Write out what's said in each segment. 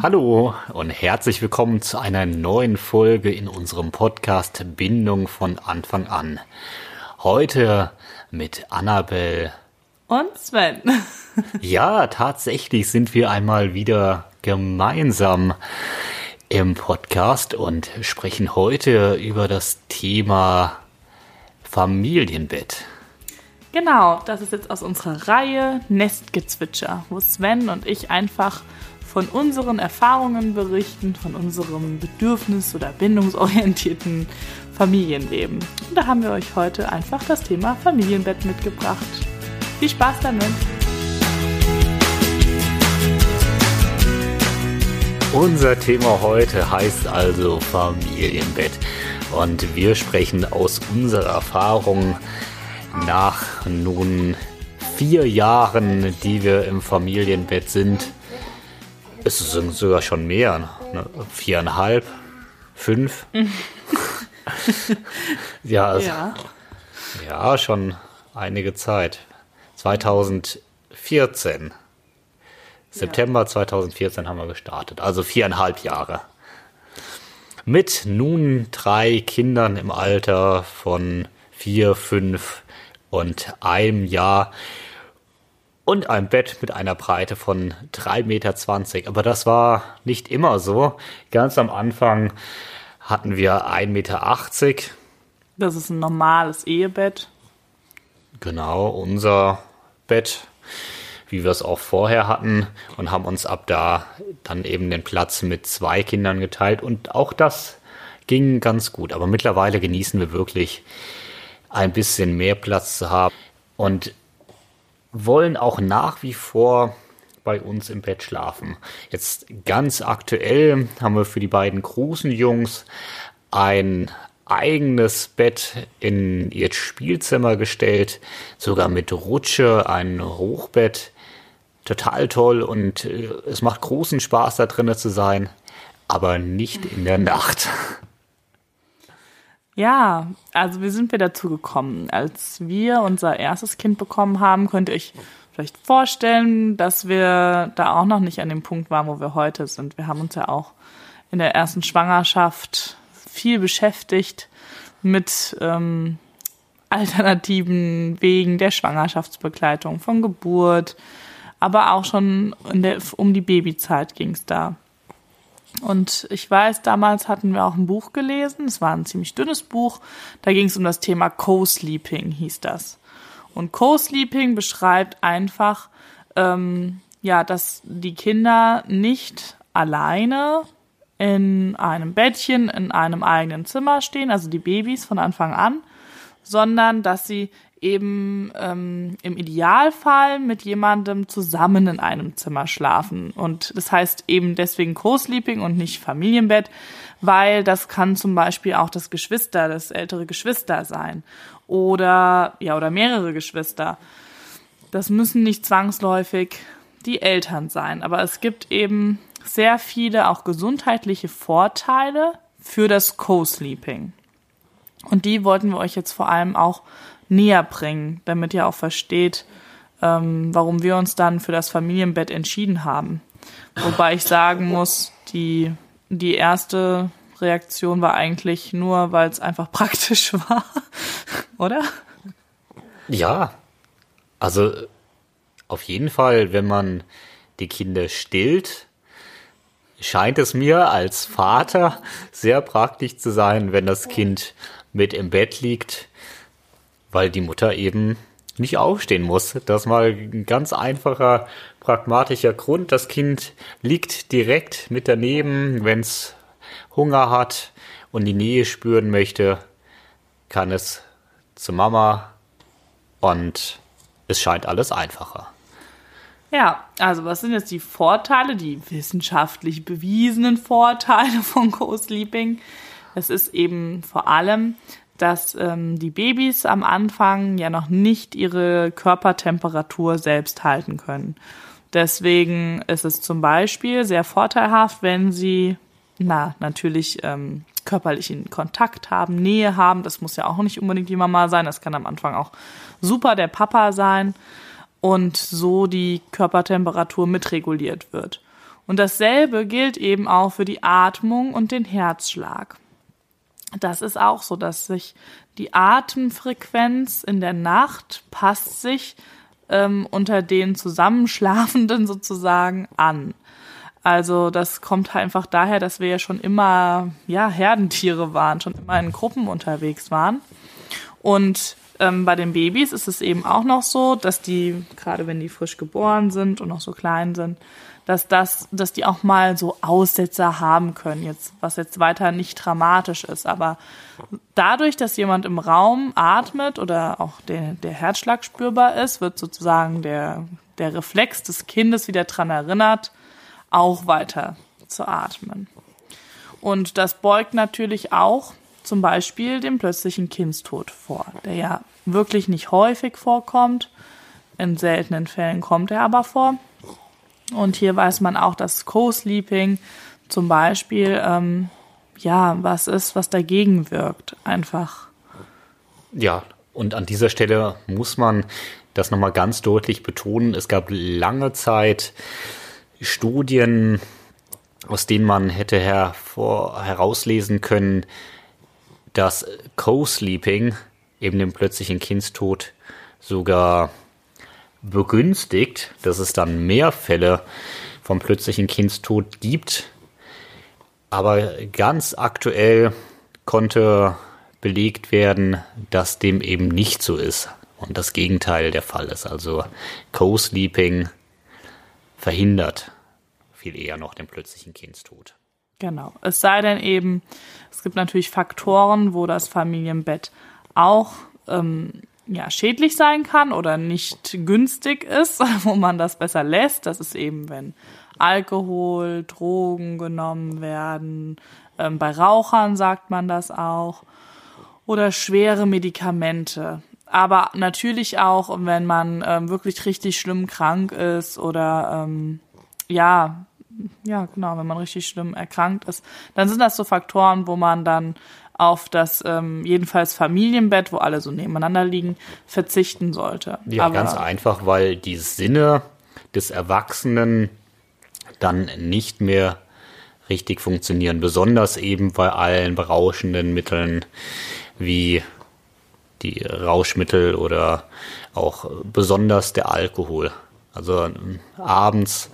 Hallo und herzlich willkommen zu einer neuen Folge in unserem Podcast Bindung von Anfang an. Heute mit Annabel und Sven. ja, tatsächlich sind wir einmal wieder gemeinsam im Podcast und sprechen heute über das Thema Familienbett. Genau, das ist jetzt aus unserer Reihe Nestgezwitscher, wo Sven und ich einfach von unseren Erfahrungen berichten, von unserem bedürfnis- oder bindungsorientierten Familienleben. Und da haben wir euch heute einfach das Thema Familienbett mitgebracht. Viel Spaß damit! Unser Thema heute heißt also Familienbett. Und wir sprechen aus unserer Erfahrung nach nun vier Jahren, die wir im Familienbett sind, es sind sogar schon mehr, ne? viereinhalb, fünf. ja, also, ja. ja, schon einige Zeit. 2014. September ja. 2014 haben wir gestartet, also viereinhalb Jahre. Mit nun drei Kindern im Alter von vier, fünf und einem Jahr und ein Bett mit einer Breite von 3,20 Meter. Aber das war nicht immer so. Ganz am Anfang hatten wir 1,80 Meter. Das ist ein normales Ehebett. Genau, unser Bett, wie wir es auch vorher hatten und haben uns ab da dann eben den Platz mit zwei Kindern geteilt und auch das ging ganz gut. Aber mittlerweile genießen wir wirklich ein bisschen mehr Platz zu haben. Und wollen auch nach wie vor bei uns im Bett schlafen. Jetzt ganz aktuell haben wir für die beiden großen Jungs ein eigenes Bett in ihr Spielzimmer gestellt, sogar mit Rutsche, ein Hochbett. Total toll und äh, es macht großen Spaß da drinnen zu sein, aber nicht in der Nacht. Ja, also wie sind wir dazu gekommen? Als wir unser erstes Kind bekommen haben, könnt ihr euch vielleicht vorstellen, dass wir da auch noch nicht an dem Punkt waren, wo wir heute sind. Wir haben uns ja auch in der ersten Schwangerschaft viel beschäftigt mit ähm, alternativen Wegen der Schwangerschaftsbegleitung, von Geburt, aber auch schon der, um die Babyzeit ging es da. Und ich weiß, damals hatten wir auch ein Buch gelesen. Es war ein ziemlich dünnes Buch. Da ging es um das Thema Co-Sleeping, hieß das. Und Co-Sleeping beschreibt einfach, ähm, ja, dass die Kinder nicht alleine in einem Bettchen in einem eigenen Zimmer stehen, also die Babys von Anfang an, sondern dass sie eben ähm, im Idealfall mit jemandem zusammen in einem Zimmer schlafen. Und das heißt eben deswegen Co-Sleeping und nicht Familienbett, weil das kann zum Beispiel auch das Geschwister, das ältere Geschwister sein. Oder, ja, oder mehrere Geschwister. Das müssen nicht zwangsläufig die Eltern sein. Aber es gibt eben sehr viele auch gesundheitliche Vorteile für das Co-Sleeping. Und die wollten wir euch jetzt vor allem auch näher bringen, damit ihr auch versteht, ähm, warum wir uns dann für das Familienbett entschieden haben. Wobei ich sagen muss, die, die erste Reaktion war eigentlich nur, weil es einfach praktisch war, oder? Ja, also auf jeden Fall, wenn man die Kinder stillt, scheint es mir als Vater sehr praktisch zu sein, wenn das Kind mit im Bett liegt weil die Mutter eben nicht aufstehen muss. Das ist mal ein ganz einfacher, pragmatischer Grund. Das Kind liegt direkt mit daneben. Wenn es Hunger hat und die Nähe spüren möchte, kann es zu Mama und es scheint alles einfacher. Ja, also was sind jetzt die Vorteile, die wissenschaftlich bewiesenen Vorteile von Co-Sleeping? Es ist eben vor allem, dass ähm, die Babys am Anfang ja noch nicht ihre Körpertemperatur selbst halten können. Deswegen ist es zum Beispiel sehr vorteilhaft, wenn sie, na, natürlich ähm, körperlichen Kontakt haben, Nähe haben. Das muss ja auch nicht unbedingt die Mama sein. Das kann am Anfang auch super der Papa sein und so die Körpertemperatur mitreguliert wird. Und dasselbe gilt eben auch für die Atmung und den Herzschlag. Das ist auch so, dass sich die Atemfrequenz in der Nacht passt sich ähm, unter den Zusammenschlafenden sozusagen an. Also das kommt einfach daher, dass wir ja schon immer ja Herdentiere waren, schon immer in Gruppen unterwegs waren. Und ähm, bei den Babys ist es eben auch noch so, dass die gerade wenn die frisch geboren sind und noch so klein sind, dass das, dass die auch mal so Aussetzer haben können, jetzt, was jetzt weiter nicht dramatisch ist. Aber dadurch, dass jemand im Raum atmet oder auch der, der Herzschlag spürbar ist, wird sozusagen der, der Reflex des Kindes wieder dran erinnert, auch weiter zu atmen. Und das beugt natürlich auch zum Beispiel den plötzlichen Kindstod vor, der ja wirklich nicht häufig vorkommt. In seltenen Fällen kommt er aber vor. Und hier weiß man auch, dass Co-Sleeping zum Beispiel ähm, ja was ist, was dagegen wirkt, einfach. Ja, und an dieser Stelle muss man das nochmal ganz deutlich betonen. Es gab lange Zeit Studien, aus denen man hätte hervor, herauslesen können, dass Co-Sleeping eben den plötzlichen Kindstod sogar begünstigt, dass es dann mehr Fälle vom plötzlichen Kindstod gibt. Aber ganz aktuell konnte belegt werden, dass dem eben nicht so ist und das Gegenteil der Fall ist. Also Co-Sleeping verhindert viel eher noch den plötzlichen Kindstod. Genau. Es sei denn eben, es gibt natürlich Faktoren, wo das Familienbett auch ähm, ja, schädlich sein kann oder nicht günstig ist, wo man das besser lässt. Das ist eben, wenn Alkohol, Drogen genommen werden. Ähm, bei Rauchern sagt man das auch. Oder schwere Medikamente. Aber natürlich auch, wenn man ähm, wirklich richtig schlimm krank ist oder ähm, ja, ja, genau, wenn man richtig schlimm erkrankt ist, dann sind das so Faktoren, wo man dann auf das ähm, jedenfalls Familienbett, wo alle so nebeneinander liegen, verzichten sollte. Ja, Aber ganz einfach, weil die Sinne des Erwachsenen dann nicht mehr richtig funktionieren. Besonders eben bei allen berauschenden Mitteln wie die Rauschmittel oder auch besonders der Alkohol. Also ähm, abends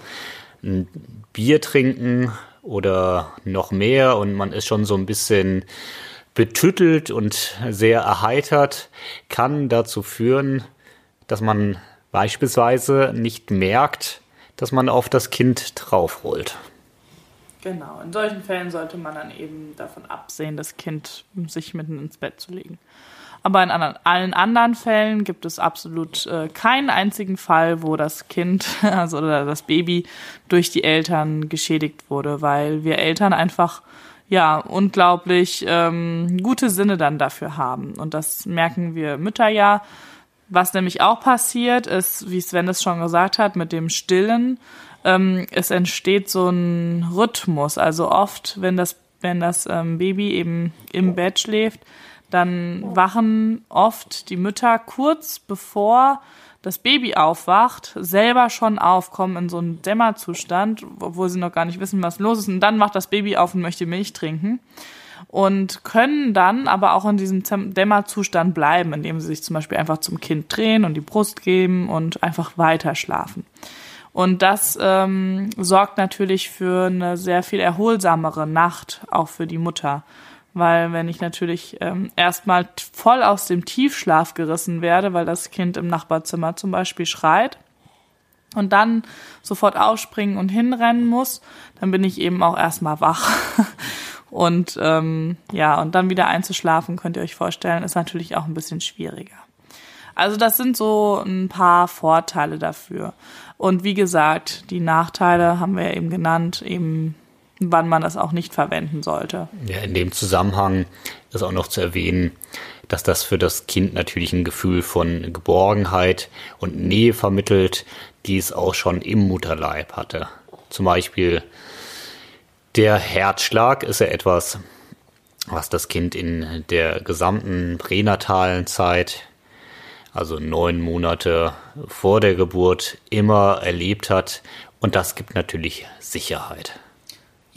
ein Bier trinken oder noch mehr und man ist schon so ein bisschen betüttelt und sehr erheitert, kann dazu führen, dass man beispielsweise nicht merkt, dass man auf das Kind draufrollt. Genau, in solchen Fällen sollte man dann eben davon absehen, das Kind sich mitten ins Bett zu legen. Aber in anderen, allen anderen Fällen gibt es absolut äh, keinen einzigen Fall, wo das Kind, also oder das Baby durch die Eltern geschädigt wurde, weil wir Eltern einfach ja unglaublich ähm, gute Sinne dann dafür haben. Und das merken wir Mütter ja. Was nämlich auch passiert, ist, wie Sven es schon gesagt hat, mit dem Stillen, ähm, es entsteht so ein Rhythmus. Also oft, wenn das, wenn das ähm, Baby eben im Bett schläft, dann wachen oft die Mütter kurz bevor das Baby aufwacht, selber schon auf, kommen in so einen Dämmerzustand, obwohl sie noch gar nicht wissen, was los ist. Und dann wacht das Baby auf und möchte Milch trinken. Und können dann aber auch in diesem Dämmerzustand bleiben, indem sie sich zum Beispiel einfach zum Kind drehen und die Brust geben und einfach weiter schlafen. Und das ähm, sorgt natürlich für eine sehr viel erholsamere Nacht, auch für die Mutter. Weil wenn ich natürlich ähm, erstmal voll aus dem Tiefschlaf gerissen werde, weil das Kind im Nachbarzimmer zum Beispiel schreit und dann sofort aufspringen und hinrennen muss, dann bin ich eben auch erstmal wach. und ähm, ja, und dann wieder einzuschlafen, könnt ihr euch vorstellen, ist natürlich auch ein bisschen schwieriger. Also das sind so ein paar Vorteile dafür. Und wie gesagt, die Nachteile haben wir eben genannt, eben wann man das auch nicht verwenden sollte. Ja, in dem Zusammenhang ist auch noch zu erwähnen, dass das für das Kind natürlich ein Gefühl von Geborgenheit und Nähe vermittelt, die es auch schon im Mutterleib hatte. Zum Beispiel der Herzschlag ist ja etwas, was das Kind in der gesamten pränatalen Zeit, also neun Monate vor der Geburt, immer erlebt hat Und das gibt natürlich Sicherheit.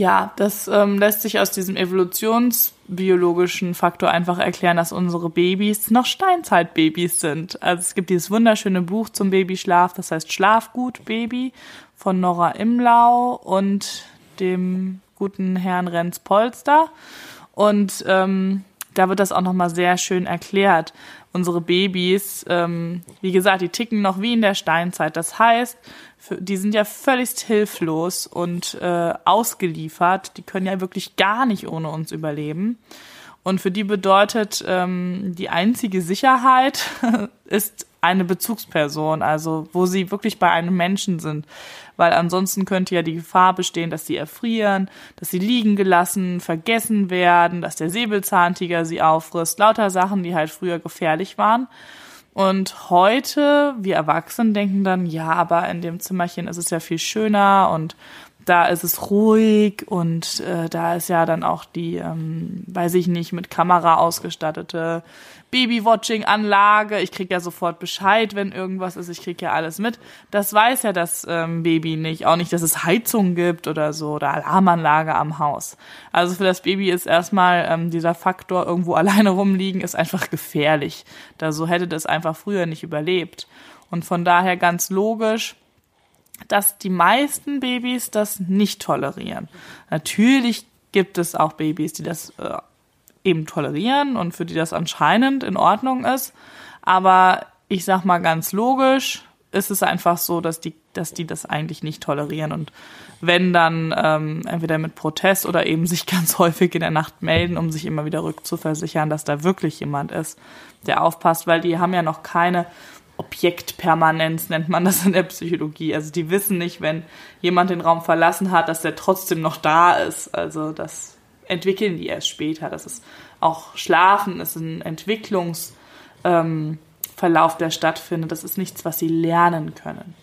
Ja, das ähm, lässt sich aus diesem evolutionsbiologischen Faktor einfach erklären, dass unsere Babys noch Steinzeitbabys sind. Also es gibt dieses wunderschöne Buch zum Babyschlaf, das heißt Schlafgut Baby von Nora Imlau und dem guten Herrn Renz Polster. Und ähm, da wird das auch nochmal sehr schön erklärt. Unsere Babys, ähm, wie gesagt, die ticken noch wie in der Steinzeit. Das heißt, die sind ja völlig hilflos und äh, ausgeliefert. Die können ja wirklich gar nicht ohne uns überleben. Und für die bedeutet ähm, die einzige Sicherheit ist eine Bezugsperson, also wo sie wirklich bei einem Menschen sind. Weil ansonsten könnte ja die Gefahr bestehen, dass sie erfrieren, dass sie liegen gelassen, vergessen werden, dass der Säbelzahntiger sie auffrisst. Lauter Sachen, die halt früher gefährlich waren. Und heute, wir Erwachsenen denken dann, ja, aber in dem Zimmerchen ist es ja viel schöner und da ist es ruhig und äh, da ist ja dann auch die, ähm, weiß ich nicht, mit Kamera ausgestattete Baby-Watching-Anlage. Ich krieg ja sofort Bescheid, wenn irgendwas ist. Ich krieg ja alles mit. Das weiß ja das ähm, Baby nicht. Auch nicht, dass es Heizung gibt oder so oder Alarmanlage am Haus. Also für das Baby ist erstmal ähm, dieser Faktor irgendwo alleine rumliegen ist einfach gefährlich. Da so hätte das einfach früher nicht überlebt. Und von daher ganz logisch, dass die meisten Babys das nicht tolerieren. Natürlich gibt es auch Babys, die das äh, eben tolerieren und für die das anscheinend in Ordnung ist. Aber ich sag mal ganz logisch, ist es einfach so, dass die, dass die das eigentlich nicht tolerieren und wenn dann ähm, entweder mit Protest oder eben sich ganz häufig in der Nacht melden, um sich immer wieder rückzuversichern, dass da wirklich jemand ist, der aufpasst, weil die haben ja noch keine Objektpermanenz nennt man das in der Psychologie. Also die wissen nicht, wenn jemand den Raum verlassen hat, dass der trotzdem noch da ist. Also das entwickeln die erst später. Das ist auch Schlafen ist ein Entwicklungsverlauf, ähm, der stattfindet. Das ist nichts, was sie lernen können.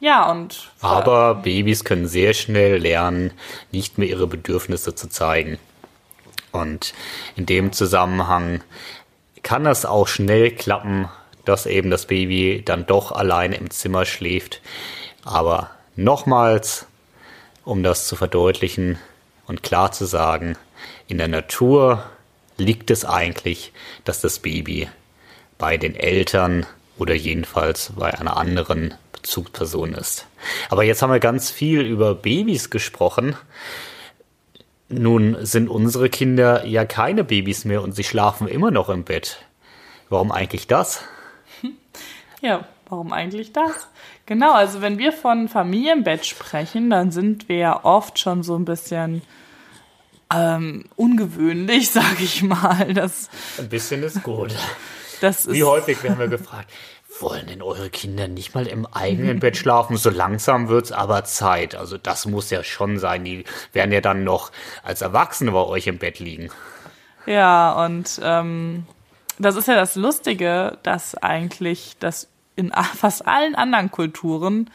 Ja, und. Aber Babys können sehr schnell lernen, nicht mehr ihre Bedürfnisse zu zeigen. Und in dem Zusammenhang kann es auch schnell klappen, dass eben das Baby dann doch allein im Zimmer schläft. Aber nochmals, um das zu verdeutlichen, und klar zu sagen, in der Natur liegt es eigentlich, dass das Baby bei den Eltern oder jedenfalls bei einer anderen Bezugsperson ist. Aber jetzt haben wir ganz viel über Babys gesprochen. Nun sind unsere Kinder ja keine Babys mehr und sie schlafen immer noch im Bett. Warum eigentlich das? Ja, warum eigentlich das? Genau, also wenn wir von Familienbett sprechen, dann sind wir ja oft schon so ein bisschen ähm, ungewöhnlich, sage ich mal. Das, Ein bisschen ist gut. Das ist Wie häufig werden wir gefragt, wollen denn eure Kinder nicht mal im eigenen Bett schlafen? So langsam wird's aber Zeit. Also das muss ja schon sein. Die werden ja dann noch als Erwachsene bei euch im Bett liegen. Ja, und ähm, das ist ja das Lustige, dass eigentlich das in fast allen anderen Kulturen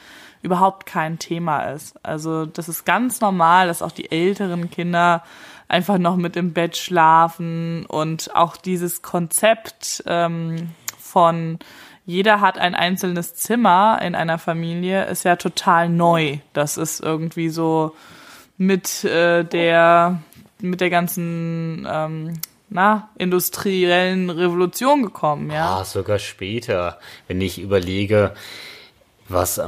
überhaupt kein Thema ist. Also das ist ganz normal, dass auch die älteren Kinder einfach noch mit im Bett schlafen und auch dieses Konzept ähm, von jeder hat ein einzelnes Zimmer in einer Familie ist ja total neu. Das ist irgendwie so mit äh, der mit der ganzen ähm, na, industriellen Revolution gekommen, ja. Ah, sogar später, wenn ich überlege, was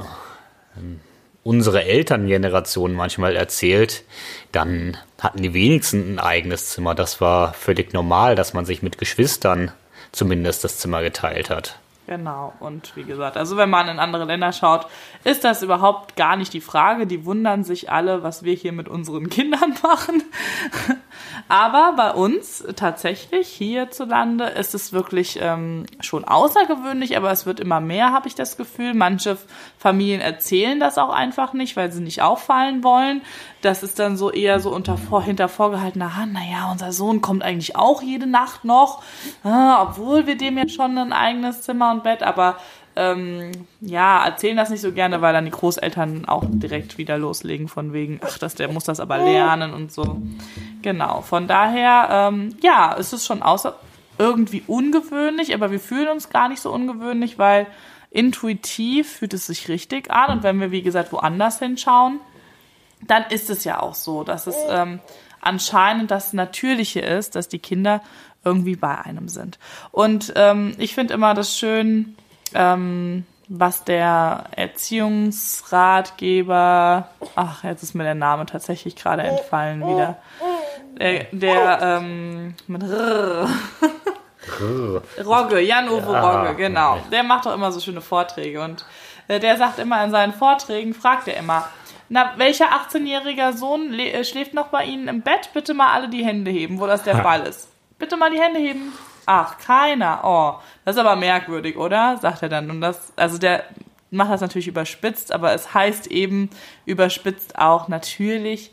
unsere Elterngeneration manchmal erzählt, dann hatten die wenigsten ein eigenes Zimmer. Das war völlig normal, dass man sich mit Geschwistern zumindest das Zimmer geteilt hat. Genau, und wie gesagt, also wenn man in andere Länder schaut, ist das überhaupt gar nicht die Frage. Die wundern sich alle, was wir hier mit unseren Kindern machen. Aber bei uns tatsächlich hierzulande ist es wirklich ähm, schon außergewöhnlich, aber es wird immer mehr, habe ich das Gefühl. Manche Familien erzählen das auch einfach nicht, weil sie nicht auffallen wollen. Das ist dann so eher so unter vor, hinter vorgehaltener Hand, naja, unser Sohn kommt eigentlich auch jede Nacht noch, ah, obwohl wir dem jetzt schon ein eigenes Zimmer und Bett, aber ähm, ja, erzählen das nicht so gerne, weil dann die Großeltern auch direkt wieder loslegen von wegen, ach, das, der muss das aber lernen und so. Genau, von daher, ähm, ja, es ist schon außer irgendwie ungewöhnlich, aber wir fühlen uns gar nicht so ungewöhnlich, weil intuitiv fühlt es sich richtig an. Und wenn wir, wie gesagt, woanders hinschauen, dann ist es ja auch so, dass es ähm, anscheinend das Natürliche ist, dass die Kinder irgendwie bei einem sind. Und ähm, ich finde immer das schön, ähm, was der Erziehungsratgeber, ach, jetzt ist mir der Name tatsächlich gerade entfallen wieder, der, der ähm, mit R. Rogge, Jan-Uwe ja, Rogge, genau. Der macht doch immer so schöne Vorträge und äh, der sagt immer in seinen Vorträgen, fragt er immer, na, welcher 18-jähriger Sohn äh, schläft noch bei Ihnen im Bett? Bitte mal alle die Hände heben, wo das der Fall ist. Bitte mal die Hände heben. Ach, keiner. Oh, das ist aber merkwürdig, oder? Sagt er dann. Und das, also der macht das natürlich überspitzt, aber es heißt eben überspitzt auch natürlich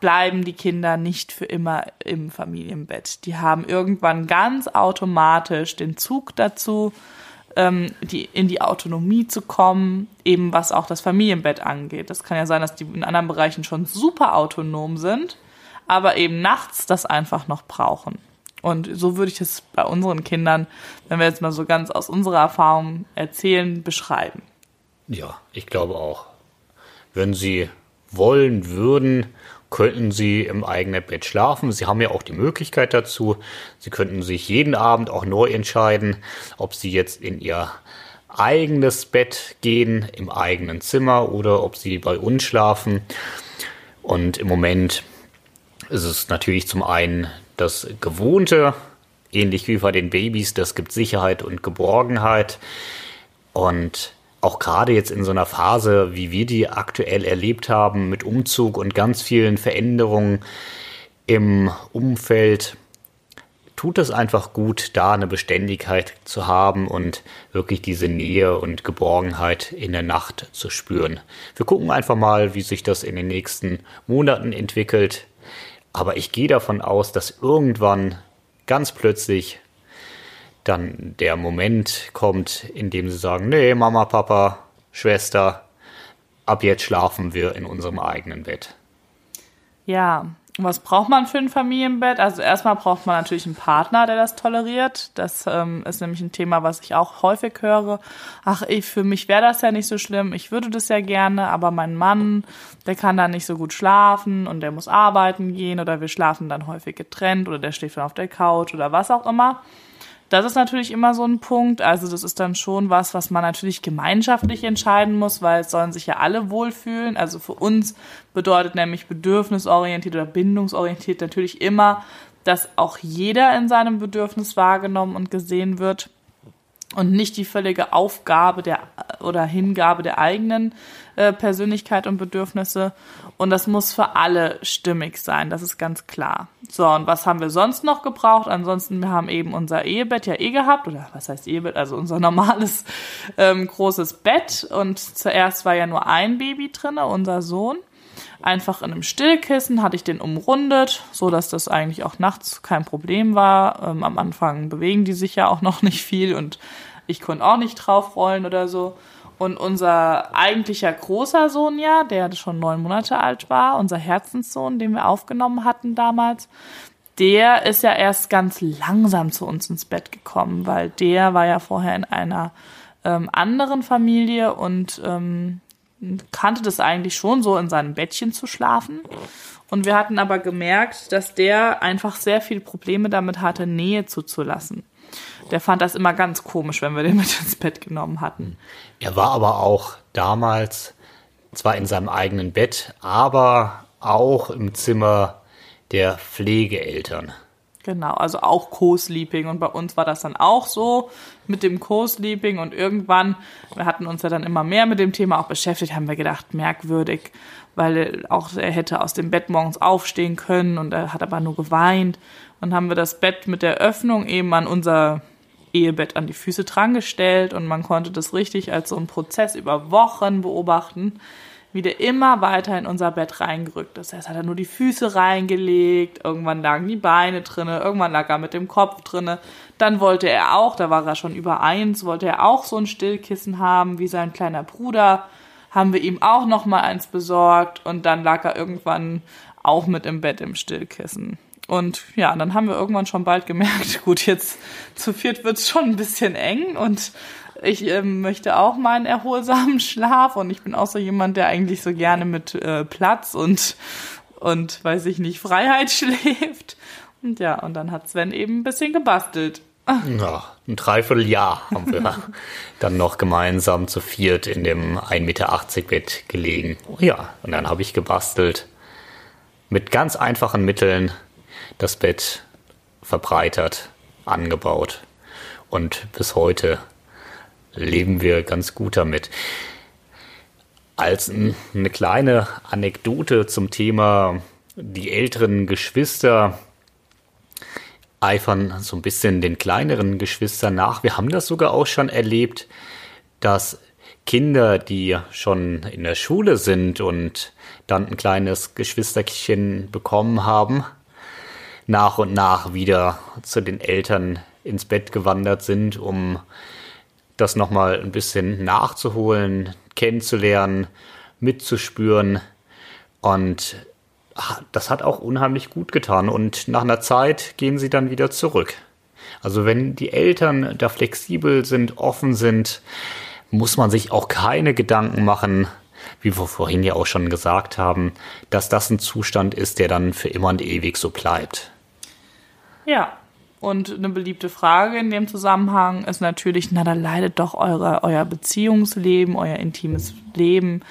bleiben die Kinder nicht für immer im Familienbett. Die haben irgendwann ganz automatisch den Zug dazu, ähm, die, in die Autonomie zu kommen, eben was auch das Familienbett angeht. Das kann ja sein, dass die in anderen Bereichen schon super autonom sind, aber eben nachts das einfach noch brauchen. Und so würde ich es bei unseren Kindern, wenn wir jetzt mal so ganz aus unserer Erfahrung erzählen, beschreiben. Ja, ich glaube auch. Wenn sie wollen würden, könnten sie im eigenen Bett schlafen. Sie haben ja auch die Möglichkeit dazu. Sie könnten sich jeden Abend auch neu entscheiden, ob sie jetzt in ihr eigenes Bett gehen, im eigenen Zimmer oder ob sie bei uns schlafen. Und im Moment ist es natürlich zum einen das Gewohnte, ähnlich wie bei den Babys, das gibt Sicherheit und Geborgenheit. Und auch gerade jetzt in so einer Phase, wie wir die aktuell erlebt haben, mit Umzug und ganz vielen Veränderungen im Umfeld, tut es einfach gut, da eine Beständigkeit zu haben und wirklich diese Nähe und Geborgenheit in der Nacht zu spüren. Wir gucken einfach mal, wie sich das in den nächsten Monaten entwickelt. Aber ich gehe davon aus, dass irgendwann ganz plötzlich dann der Moment kommt, in dem sie sagen, nee, Mama, Papa, Schwester, ab jetzt schlafen wir in unserem eigenen Bett. Ja, was braucht man für ein Familienbett? Also erstmal braucht man natürlich einen Partner, der das toleriert. Das ähm, ist nämlich ein Thema, was ich auch häufig höre. Ach, ich, für mich wäre das ja nicht so schlimm. Ich würde das ja gerne, aber mein Mann, der kann da nicht so gut schlafen und der muss arbeiten gehen oder wir schlafen dann häufig getrennt oder der schläft dann auf der Couch oder was auch immer. Das ist natürlich immer so ein Punkt. Also das ist dann schon was, was man natürlich gemeinschaftlich entscheiden muss, weil es sollen sich ja alle wohlfühlen. Also für uns bedeutet nämlich bedürfnisorientiert oder bindungsorientiert natürlich immer, dass auch jeder in seinem Bedürfnis wahrgenommen und gesehen wird und nicht die völlige Aufgabe der oder Hingabe der eigenen äh, Persönlichkeit und Bedürfnisse. Und das muss für alle stimmig sein, das ist ganz klar. So, und was haben wir sonst noch gebraucht? Ansonsten, wir haben eben unser Ehebett ja eh gehabt, oder was heißt Ehebett? Also unser normales ähm, großes Bett. Und zuerst war ja nur ein Baby drinne, unser Sohn einfach in einem Stillkissen, hatte ich den umrundet, so dass das eigentlich auch nachts kein Problem war. Ähm, am Anfang bewegen die sich ja auch noch nicht viel und ich konnte auch nicht draufrollen oder so. Und unser eigentlicher großer Sohn ja, der schon neun Monate alt war, unser Herzenssohn, den wir aufgenommen hatten damals, der ist ja erst ganz langsam zu uns ins Bett gekommen, weil der war ja vorher in einer ähm, anderen Familie und ähm, kannte das eigentlich schon so, in seinem Bettchen zu schlafen. Und wir hatten aber gemerkt, dass der einfach sehr viele Probleme damit hatte, Nähe zuzulassen. Der fand das immer ganz komisch, wenn wir den mit ins Bett genommen hatten. Er war aber auch damals zwar in seinem eigenen Bett, aber auch im Zimmer der Pflegeeltern. Genau, also auch Co-Sleeping. Und bei uns war das dann auch so mit dem Co-Sleeping. Und irgendwann, wir hatten uns ja dann immer mehr mit dem Thema auch beschäftigt, haben wir gedacht, merkwürdig, weil auch er hätte aus dem Bett morgens aufstehen können und er hat aber nur geweint. Und haben wir das Bett mit der Öffnung eben an unser Ehebett an die Füße drangestellt und man konnte das richtig als so einen Prozess über Wochen beobachten wie der immer weiter in unser Bett reingerückt ist. Erst hat er nur die Füße reingelegt, irgendwann lagen die Beine drinne, irgendwann lag er mit dem Kopf drinne. Dann wollte er auch, da war er schon über eins, wollte er auch so ein Stillkissen haben wie sein kleiner Bruder. Haben wir ihm auch noch mal eins besorgt und dann lag er irgendwann auch mit im Bett im Stillkissen. Und ja, dann haben wir irgendwann schon bald gemerkt, gut, jetzt zu viert wird's schon ein bisschen eng und ich ähm, möchte auch meinen erholsamen Schlaf und ich bin auch so jemand, der eigentlich so gerne mit äh, Platz und, und, weiß ich nicht, Freiheit schläft. Und ja, und dann hat Sven eben ein bisschen gebastelt. Ja, ein Dreivierteljahr haben wir dann noch gemeinsam zu viert in dem 1,80 Meter Bett gelegen. Oh ja, und dann habe ich gebastelt. Mit ganz einfachen Mitteln das Bett verbreitert, angebaut. Und bis heute leben wir ganz gut damit. Als eine kleine Anekdote zum Thema die älteren Geschwister eifern so ein bisschen den kleineren Geschwistern nach. Wir haben das sogar auch schon erlebt, dass Kinder, die schon in der Schule sind und dann ein kleines Geschwisterchen bekommen haben, nach und nach wieder zu den Eltern ins Bett gewandert sind, um das nochmal ein bisschen nachzuholen, kennenzulernen, mitzuspüren. Und das hat auch unheimlich gut getan und nach einer Zeit gehen sie dann wieder zurück. Also wenn die Eltern da flexibel sind, offen sind, muss man sich auch keine Gedanken machen, wie wir vorhin ja auch schon gesagt haben, dass das ein Zustand ist, der dann für immer und ewig so bleibt. Ja, und eine beliebte Frage in dem Zusammenhang ist natürlich, na, da leidet doch eure, euer Beziehungsleben, euer intimes Leben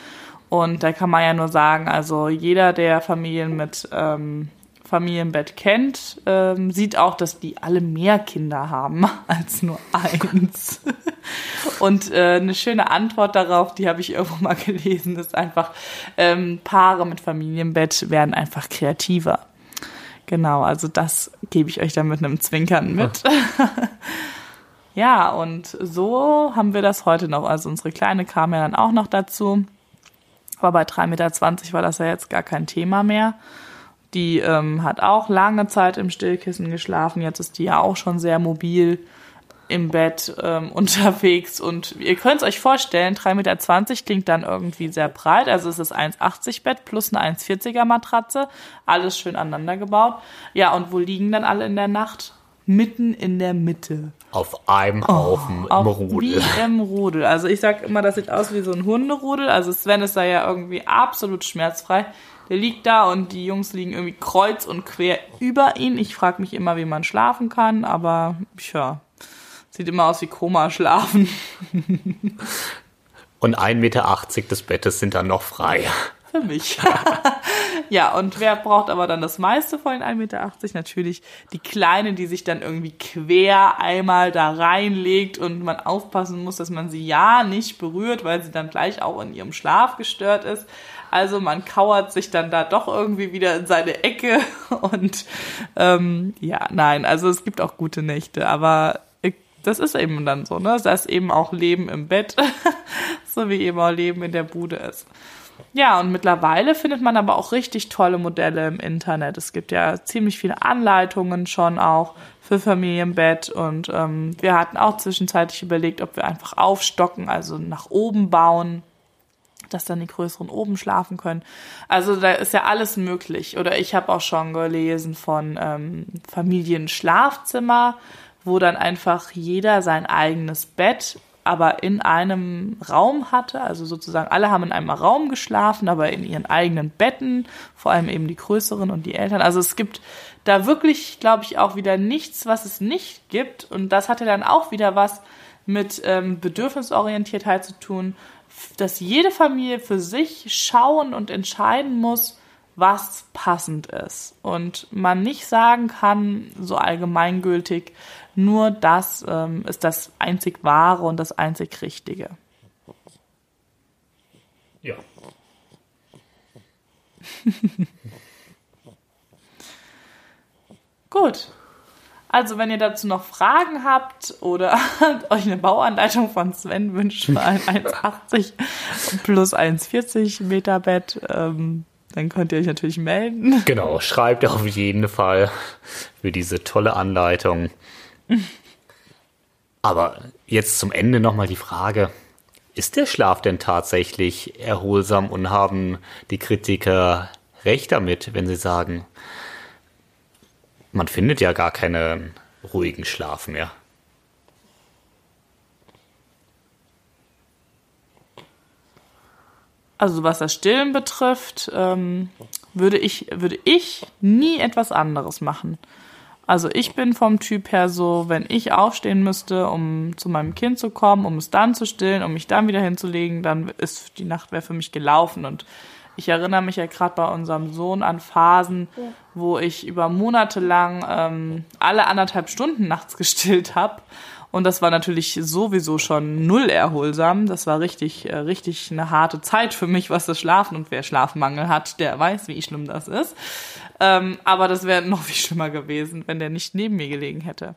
und da kann man ja nur sagen, also jeder, der Familien mit ähm, Familienbett kennt, ähm, sieht auch, dass die alle mehr Kinder haben als nur eins. Und äh, eine schöne Antwort darauf, die habe ich irgendwo mal gelesen, ist einfach, ähm, Paare mit Familienbett werden einfach kreativer. Genau, also das gebe ich euch dann mit einem Zwinkern mit. ja, und so haben wir das heute noch. Also unsere Kleine kam ja dann auch noch dazu. Aber bei 3,20 Meter war das ja jetzt gar kein Thema mehr. Die ähm, hat auch lange Zeit im Stillkissen geschlafen. Jetzt ist die ja auch schon sehr mobil im Bett ähm, unterwegs. Und ihr könnt es euch vorstellen, 3,20 Meter klingt dann irgendwie sehr breit. Also es ist 1,80 Bett plus eine 1,40er Matratze. Alles schön aneinander gebaut. Ja, und wo liegen dann alle in der Nacht? Mitten in der Mitte. Auf einem oh, Haufen oh, im Rudel. Wie im Rudel. Also ich sag immer, das sieht aus wie so ein Hunderudel. Also Sven ist da ja irgendwie absolut schmerzfrei. Der liegt da und die Jungs liegen irgendwie kreuz und quer über ihn. Ich frage mich immer, wie man schlafen kann, aber ja, sieht immer aus wie Koma schlafen. und 1,80 Meter des Bettes sind dann noch frei für mich. ja, und wer braucht aber dann das meiste von den 1,80 Meter? Natürlich die Kleine, die sich dann irgendwie quer einmal da reinlegt und man aufpassen muss, dass man sie ja nicht berührt, weil sie dann gleich auch in ihrem Schlaf gestört ist. Also man kauert sich dann da doch irgendwie wieder in seine Ecke und ähm, ja, nein, also es gibt auch gute Nächte, aber das ist eben dann so, ne? Das ist eben auch Leben im Bett, so wie eben auch Leben in der Bude ist. Ja, und mittlerweile findet man aber auch richtig tolle Modelle im Internet. Es gibt ja ziemlich viele Anleitungen schon auch für Familienbett und ähm, wir hatten auch zwischenzeitlich überlegt, ob wir einfach aufstocken, also nach oben bauen, dass dann die größeren oben schlafen können. Also da ist ja alles möglich. Oder ich habe auch schon gelesen von ähm, Familienschlafzimmer, wo dann einfach jeder sein eigenes Bett aber in einem Raum hatte. Also sozusagen alle haben in einem Raum geschlafen, aber in ihren eigenen Betten, vor allem eben die größeren und die Eltern. Also es gibt da wirklich, glaube ich, auch wieder nichts, was es nicht gibt. Und das hatte dann auch wieder was mit ähm, Bedürfnisorientiertheit zu tun, dass jede Familie für sich schauen und entscheiden muss, was passend ist. Und man nicht sagen kann, so allgemeingültig, nur das ähm, ist das einzig Wahre und das einzig Richtige. Ja. Gut. Also, wenn ihr dazu noch Fragen habt oder euch eine Bauanleitung von Sven wünscht für ein 1,80 plus 1,40 Meter Bett, ähm, dann könnt ihr euch natürlich melden. Genau, schreibt auf jeden Fall für diese tolle Anleitung. Aber jetzt zum Ende nochmal die Frage, ist der Schlaf denn tatsächlich erholsam und haben die Kritiker recht damit, wenn sie sagen, man findet ja gar keinen ruhigen Schlaf mehr? Also was das Stillen betrifft, ähm, würde ich, würde ich nie etwas anderes machen. Also ich bin vom Typ her so, wenn ich aufstehen müsste, um zu meinem Kind zu kommen, um es dann zu stillen, um mich dann wieder hinzulegen, dann ist die Nacht wäre für mich gelaufen. Und ich erinnere mich ja gerade bei unserem Sohn an Phasen, wo ich über Monate lang ähm, alle anderthalb Stunden nachts gestillt habe und das war natürlich sowieso schon null erholsam. Das war richtig, äh, richtig eine harte Zeit für mich, was das Schlafen. Und wer Schlafmangel hat, der weiß, wie schlimm das ist. Ähm, aber das wäre noch viel schlimmer gewesen, wenn der nicht neben mir gelegen hätte.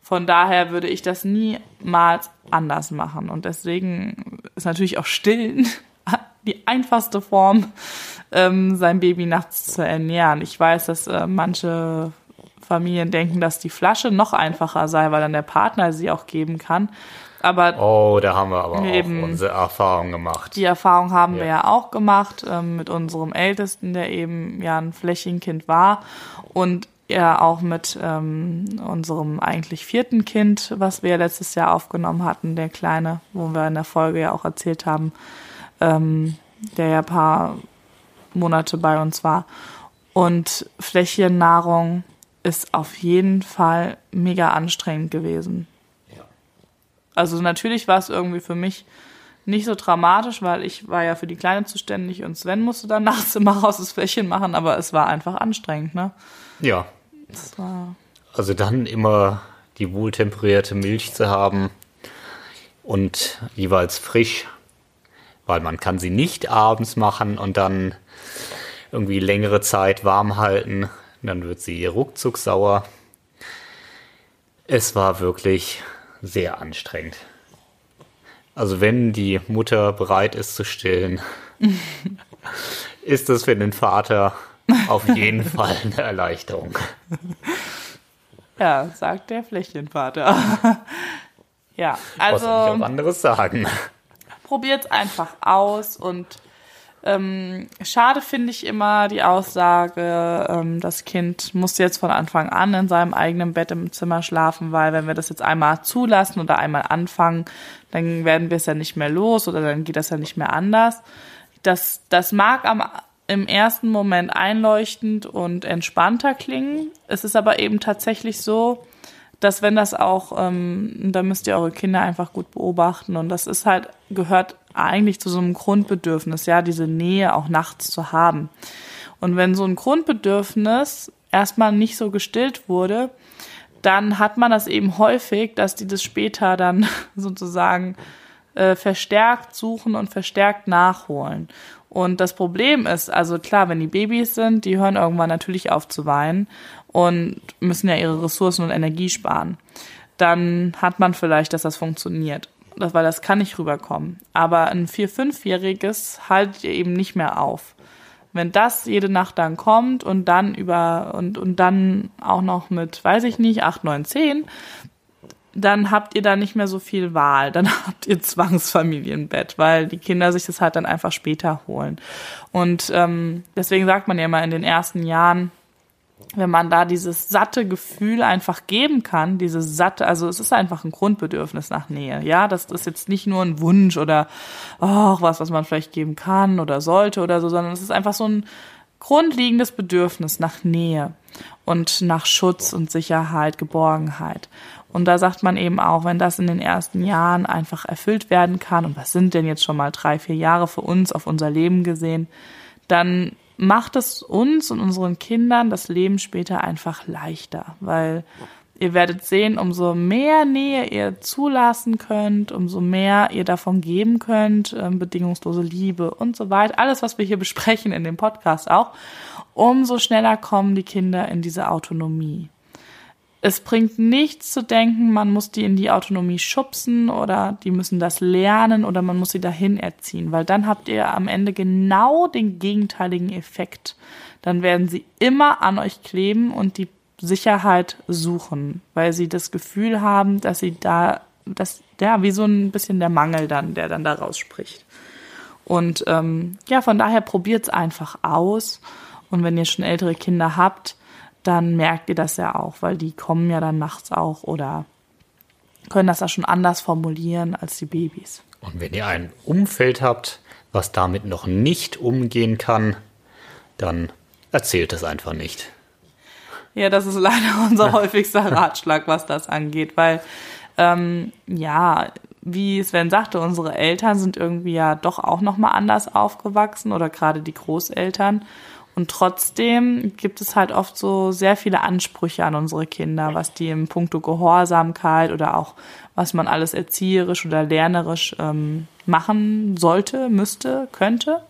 Von daher würde ich das niemals anders machen. Und deswegen ist natürlich auch Stillen die einfachste Form, ähm, sein Baby nachts zu ernähren. Ich weiß, dass äh, manche Familien denken, dass die Flasche noch einfacher sei, weil dann der Partner sie auch geben kann. Aber oh, da haben wir aber auch unsere Erfahrung gemacht. Die Erfahrung haben ja. wir ja auch gemacht ähm, mit unserem Ältesten, der eben ja ein Flächenkind war und ja auch mit ähm, unserem eigentlich vierten Kind, was wir letztes Jahr aufgenommen hatten, der Kleine, wo wir in der Folge ja auch erzählt haben, ähm, der ja ein paar Monate bei uns war. Und Flächennahrung ist auf jeden Fall mega anstrengend gewesen. Ja. Also natürlich war es irgendwie für mich nicht so dramatisch, weil ich war ja für die Kleine zuständig und Sven musste dann nachts immer raus das Fläschchen machen, aber es war einfach anstrengend, ne? Ja. also dann immer die wohltemperierte Milch zu haben und jeweils frisch, weil man kann sie nicht abends machen und dann irgendwie längere Zeit warm halten. Dann wird sie ruckzuck sauer. Es war wirklich sehr anstrengend. Also wenn die Mutter bereit ist zu stillen, ist das für den Vater auf jeden Fall eine Erleichterung. Ja, sagt der Fläschchenvater. ja, also. Was soll ich auch anderes sagen? Probiert's einfach aus und ähm, schade finde ich immer die Aussage, ähm, das Kind muss jetzt von Anfang an in seinem eigenen Bett im Zimmer schlafen, weil wenn wir das jetzt einmal zulassen oder einmal anfangen, dann werden wir es ja nicht mehr los oder dann geht das ja nicht mehr anders. Das, das mag am, im ersten Moment einleuchtend und entspannter klingen. Es ist aber eben tatsächlich so, dass wenn das auch, ähm, da müsst ihr eure Kinder einfach gut beobachten und das ist halt, gehört eigentlich zu so einem Grundbedürfnis, ja, diese Nähe auch nachts zu haben. Und wenn so ein Grundbedürfnis erstmal nicht so gestillt wurde, dann hat man das eben häufig, dass die das später dann sozusagen äh, verstärkt suchen und verstärkt nachholen. Und das Problem ist, also klar, wenn die Babys sind, die hören irgendwann natürlich auf zu weinen und müssen ja ihre Ressourcen und Energie sparen. Dann hat man vielleicht, dass das funktioniert das, weil das kann nicht rüberkommen. Aber ein vier-, fünfjähriges haltet ihr eben nicht mehr auf. Wenn das jede Nacht dann kommt und dann über und, und dann auch noch mit, weiß ich nicht, acht, neun, zehn, dann habt ihr da nicht mehr so viel Wahl. Dann habt ihr Zwangsfamilienbett, weil die Kinder sich das halt dann einfach später holen. Und ähm, deswegen sagt man ja immer in den ersten Jahren, wenn man da dieses satte Gefühl einfach geben kann, diese satte, also es ist einfach ein Grundbedürfnis nach Nähe. Ja, das ist jetzt nicht nur ein Wunsch oder oh, was, was man vielleicht geben kann oder sollte oder so, sondern es ist einfach so ein grundlegendes Bedürfnis nach Nähe und nach Schutz und Sicherheit, Geborgenheit. Und da sagt man eben auch, wenn das in den ersten Jahren einfach erfüllt werden kann, und was sind denn jetzt schon mal drei, vier Jahre für uns auf unser Leben gesehen, dann macht es uns und unseren Kindern das Leben später einfach leichter, weil ihr werdet sehen, umso mehr Nähe ihr zulassen könnt, umso mehr ihr davon geben könnt, äh, bedingungslose Liebe und so weiter, alles, was wir hier besprechen in dem Podcast auch, umso schneller kommen die Kinder in diese Autonomie. Es bringt nichts zu denken, man muss die in die Autonomie schubsen oder die müssen das lernen oder man muss sie dahin erziehen, weil dann habt ihr am Ende genau den gegenteiligen Effekt. Dann werden sie immer an euch kleben und die Sicherheit suchen, weil sie das Gefühl haben, dass sie da, dass, ja, wie so ein bisschen der Mangel dann, der dann daraus spricht. Und ähm, ja, von daher probiert's einfach aus. Und wenn ihr schon ältere Kinder habt, dann merkt ihr das ja auch, weil die kommen ja dann nachts auch oder können das ja schon anders formulieren als die Babys. Und wenn ihr ein Umfeld habt, was damit noch nicht umgehen kann, dann erzählt es einfach nicht. Ja, das ist leider unser häufigster Ratschlag, was das angeht, weil ähm, ja, wie Sven sagte, unsere Eltern sind irgendwie ja doch auch noch mal anders aufgewachsen oder gerade die Großeltern. Und trotzdem gibt es halt oft so sehr viele Ansprüche an unsere Kinder, was die im Punkto Gehorsamkeit oder auch was man alles erzieherisch oder lernerisch ähm, machen sollte, müsste, könnte.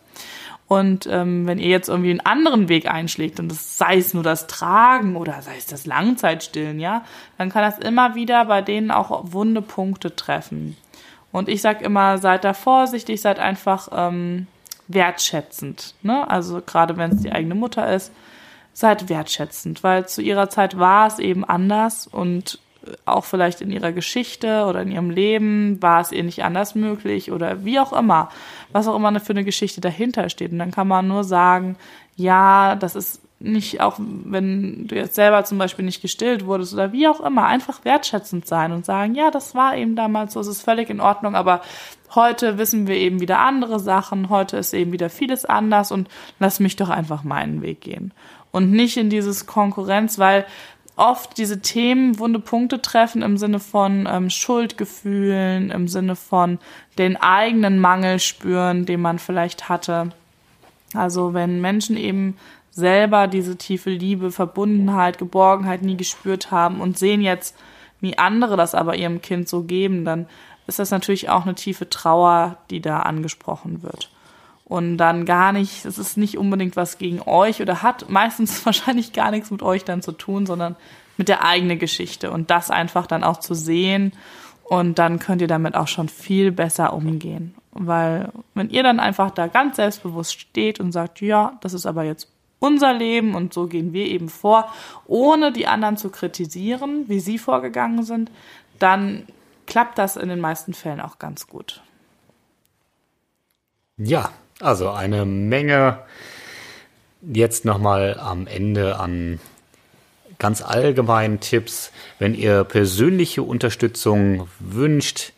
Und ähm, wenn ihr jetzt irgendwie einen anderen Weg einschlägt, und das sei es nur das Tragen oder sei es das Langzeitstillen, ja, dann kann das immer wieder bei denen auch wunde Punkte treffen. Und ich sag immer, seid da vorsichtig, seid einfach ähm, wertschätzend. Ne? Also gerade wenn es die eigene Mutter ist, seid wertschätzend, weil zu ihrer Zeit war es eben anders und auch vielleicht in ihrer Geschichte oder in ihrem Leben war es ihr nicht anders möglich oder wie auch immer, was auch immer für eine Geschichte dahinter steht. Und dann kann man nur sagen, ja, das ist nicht, auch wenn du jetzt selber zum Beispiel nicht gestillt wurdest oder wie auch immer, einfach wertschätzend sein und sagen, ja, das war eben damals so, es ist völlig in Ordnung, aber heute wissen wir eben wieder andere Sachen, heute ist eben wieder vieles anders und lass mich doch einfach meinen Weg gehen. Und nicht in dieses Konkurrenz, weil oft diese Themen wunde Punkte treffen im Sinne von ähm, Schuldgefühlen, im Sinne von den eigenen Mangel spüren, den man vielleicht hatte. Also wenn Menschen eben selber diese tiefe Liebe, Verbundenheit, Geborgenheit nie gespürt haben und sehen jetzt, wie andere das aber ihrem Kind so geben, dann ist das natürlich auch eine tiefe Trauer, die da angesprochen wird. Und dann gar nicht, es ist nicht unbedingt was gegen euch oder hat meistens wahrscheinlich gar nichts mit euch dann zu tun, sondern mit der eigenen Geschichte und das einfach dann auch zu sehen. Und dann könnt ihr damit auch schon viel besser umgehen, weil wenn ihr dann einfach da ganz selbstbewusst steht und sagt, ja, das ist aber jetzt unser Leben und so gehen wir eben vor, ohne die anderen zu kritisieren, wie sie vorgegangen sind, dann klappt das in den meisten Fällen auch ganz gut. Ja, also eine Menge jetzt nochmal am Ende an ganz allgemeinen Tipps. Wenn ihr persönliche Unterstützung wünscht,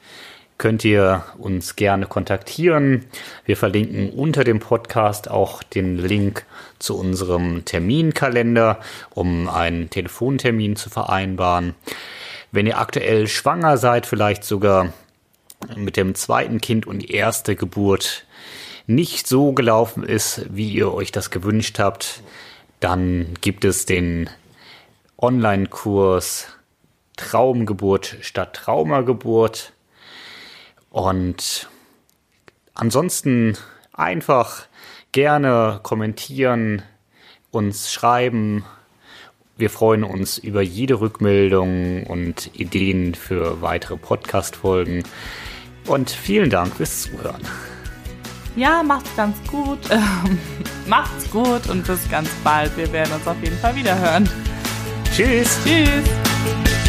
könnt ihr uns gerne kontaktieren. Wir verlinken unter dem Podcast auch den Link zu unserem Terminkalender, um einen Telefontermin zu vereinbaren. Wenn ihr aktuell schwanger seid, vielleicht sogar mit dem zweiten Kind und erste Geburt nicht so gelaufen ist, wie ihr euch das gewünscht habt, dann gibt es den Online-Kurs Traumgeburt statt Traumageburt. Und ansonsten einfach gerne kommentieren, uns schreiben. Wir freuen uns über jede Rückmeldung und Ideen für weitere Podcast-Folgen. Und vielen Dank fürs Zuhören. Ja, macht's ganz gut. macht's gut und bis ganz bald. Wir werden uns auf jeden Fall wieder hören. Tschüss. Tschüss.